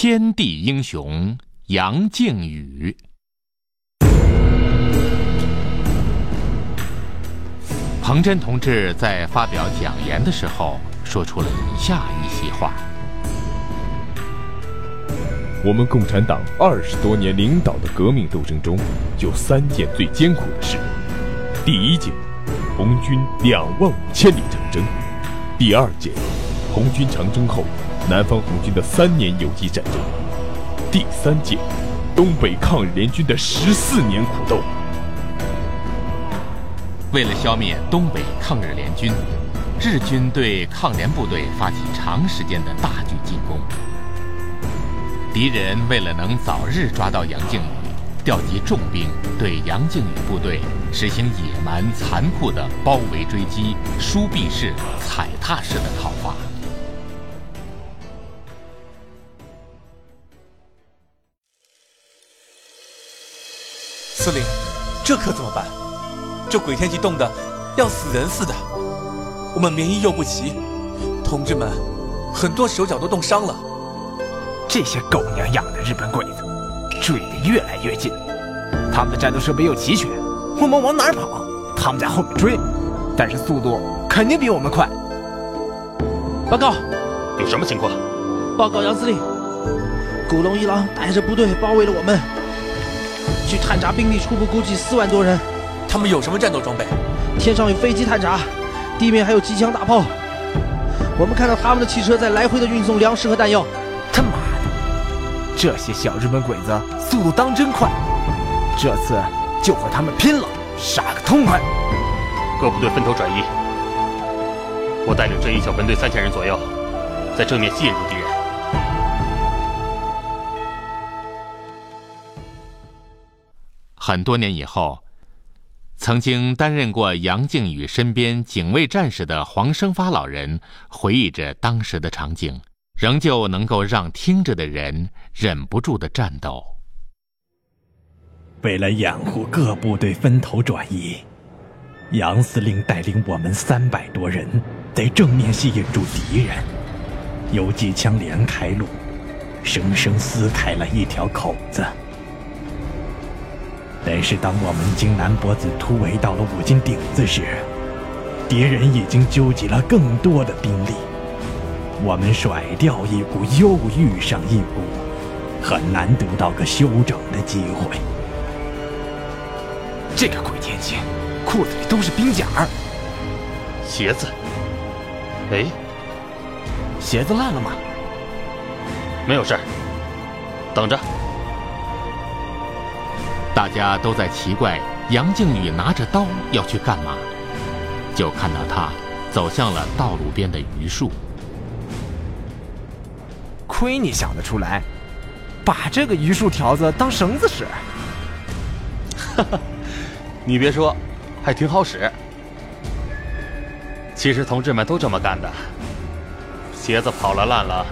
天地英雄杨靖宇。彭真同志在发表讲言的时候，说出了以下一席话：我们共产党二十多年领导的革命斗争中，有三件最艰苦的事。第一件，红军两万五千里长征；第二件，红军长征后，南方红军的三年游击战争；第三届，东北抗日联军的十四年苦斗。为了消灭东北抗日联军，日军对抗联部队发起长时间的大举进攻。敌人为了能早日抓到杨靖宇，调集重兵对杨靖宇部队实行野蛮残酷的包围追击、疏避式、踩踏式的讨伐。司令，这可怎么办？这鬼天气冻得要死人似的，我们棉衣又不齐，同志们很多手脚都冻伤了。这些狗娘养的日本鬼子追得越来越近，他们的战斗设备又齐全，我们往哪儿跑？他们在后面追，但是速度肯定比我们快。报告，有什么情况？报告杨司令，古龙一郎带着部队包围了我们，据探查兵力初步估计四万多人。他们有什么战斗装备？天上有飞机探查，地面还有机枪大炮。我们看到他们的汽车在来回的运送粮食和弹药。他妈的，这些小日本鬼子速度当真快！这次就和他们拼了，杀个痛快！各部队分头转移，我带领这一小分队三千人左右，在正面吸引住敌人。很多年以后。曾经担任过杨靖宇身边警卫战士的黄生发老人回忆着当时的场景，仍旧能够让听着的人忍不住的颤抖。为了掩护各部队分头转移，杨司令带领我们三百多人在正面吸引住敌人，游击枪连开路，生生撕开了一条口子。但是，当我们经南脖子突围到了五金顶子时，敌人已经纠集了更多的兵力，我们甩掉一股又遇上一股，很难得到个休整的机会。这个鬼天气，裤子里都是冰甲儿，鞋子，哎，鞋子烂了吗？没有事儿，等着。大家都在奇怪杨靖宇拿着刀要去干嘛，就看到他走向了道路边的榆树。亏你想得出来，把这个榆树条子当绳子使。哈哈，你别说，还挺好使。其实同志们都这么干的，鞋子跑了烂了，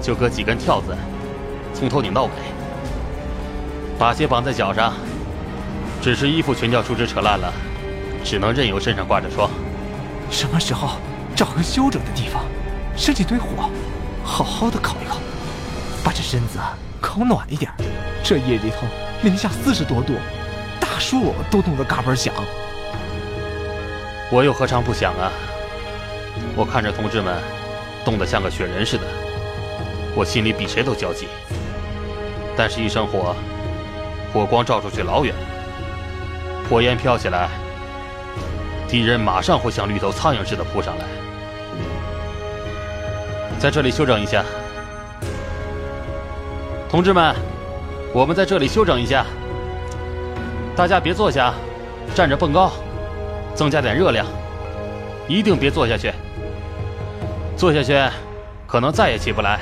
就搁几根跳子，从头顶到尾。把鞋绑在脚上，只是衣服全叫树枝扯烂了，只能任由身上挂着霜。什么时候找个休整的地方，生几堆火，好好的烤一烤，把这身子烤暖一点。这夜里头零下四十多度，大树都冻得嘎嘣响。我又何尝不想啊！我看着同志们冻得像个雪人似的，我心里比谁都焦急。但是，一生火。火光照出去老远，火焰飘起来，敌人马上会像绿头苍蝇似的扑上来。在这里休整一下，同志们，我们在这里休整一下。大家别坐下，站着蹦高，增加点热量。一定别坐下去，坐下去可能再也起不来。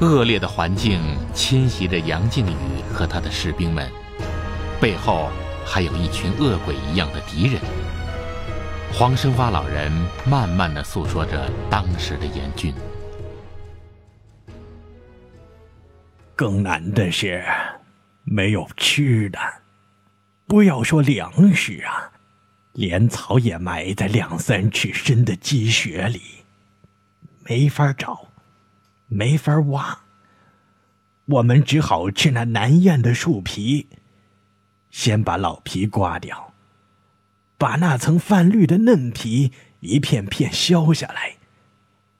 恶劣的环境侵袭着杨靖宇和他的士兵们，背后还有一群恶鬼一样的敌人。黄生发老人慢慢的诉说着当时的严峻。更难的是，没有吃的，不要说粮食啊，连草也埋在两三尺深的积雪里，没法找。没法挖。我们只好吃那难咽的树皮，先把老皮刮掉，把那层泛绿的嫩皮一片片削下来，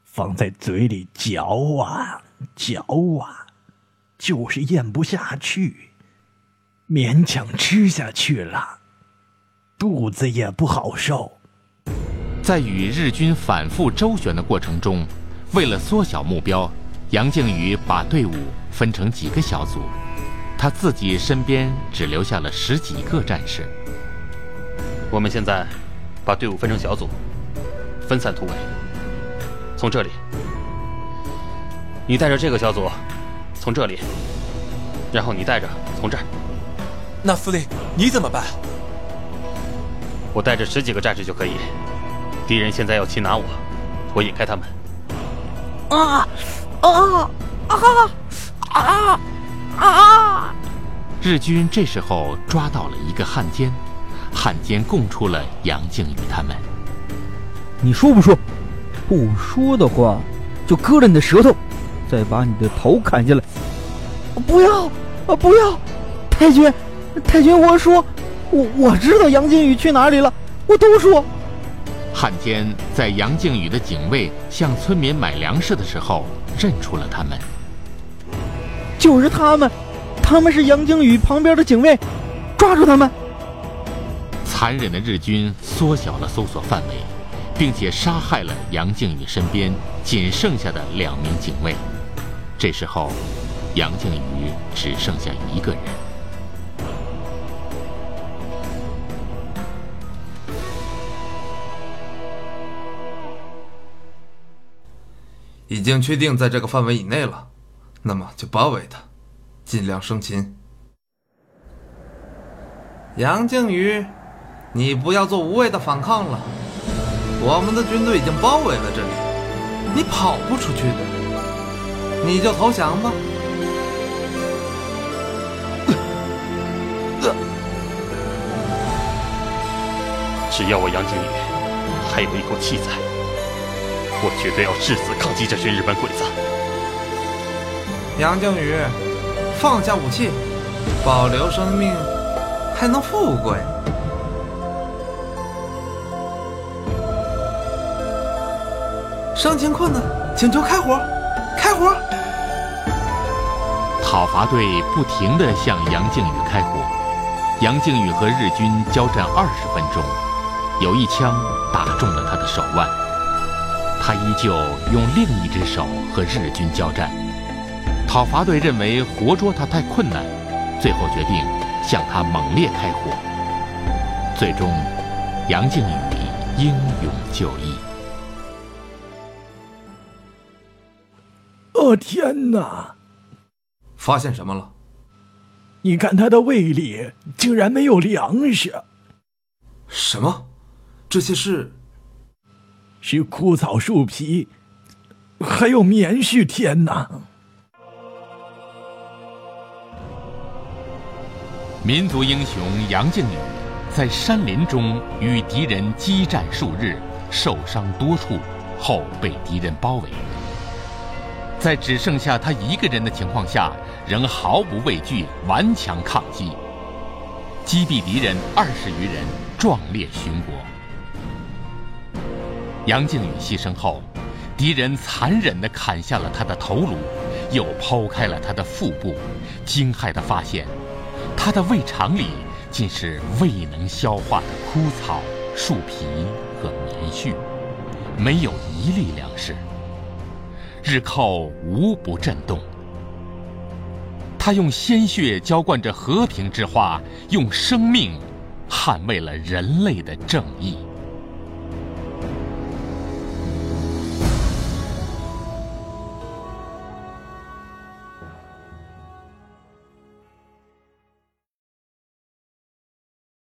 放在嘴里嚼啊嚼啊，就是咽不下去，勉强吃下去了，肚子也不好受。在与日军反复周旋的过程中，为了缩小目标，杨靖宇把队伍。分成几个小组，他自己身边只留下了十几个战士。我们现在把队伍分成小组，分散突围。从这里，你带着这个小组，从这里，然后你带着从这儿。那司令，你怎么办？我带着十几个战士就可以。敌人现在要擒拿我，我引开他们。啊啊啊！啊啊！日军这时候抓到了一个汉奸，汉奸供出了杨靖宇他们。你说不说？不说的话，就割了你的舌头，再把你的头砍下来。不要啊！不要！太君，太君，我说，我我知道杨靖宇去哪里了，我都说。汉奸在杨靖宇的警卫向村民买粮食的时候认出了他们。就是他们，他们是杨靖宇旁边的警卫，抓住他们！残忍的日军缩小了搜索范围，并且杀害了杨靖宇身边仅剩下的两名警卫。这时候，杨靖宇只剩下一个人。已经确定在这个范围以内了。那么就包围他，尽量生擒。杨靖宇，你不要做无谓的反抗了。我们的军队已经包围了这里，你跑不出去的。你就投降吧。只要我杨靖宇还有一口气在，我绝对要誓死抗击这群日本鬼子。杨靖宇，放下武器，保留生命，还能富贵。生情困难，请求开火，开火！讨伐队不停地向杨靖宇开火，杨靖宇和日军交战二十分钟，有一枪打中了他的手腕，他依旧用另一只手和日军交战。讨伐队认为活捉他太困难，最后决定向他猛烈开火。最终，杨靖宇英勇就义。哦天哪！发现什么了？你看他的胃里竟然没有粮食。什么？这些是？是枯草树皮，还有棉絮。天哪！民族英雄杨靖宇在山林中与敌人激战数日，受伤多处，后被敌人包围。在只剩下他一个人的情况下，仍毫不畏惧，顽强抗击，击毙敌人二十余人，壮烈殉国。杨靖宇牺牲后，敌人残忍地砍下了他的头颅，又剖开了他的腹部，惊骇地发现。他的胃肠里尽是未能消化的枯草、树皮和棉絮，没有一粒粮食。日寇无不震动。他用鲜血浇灌着和平之花，用生命捍卫了人类的正义。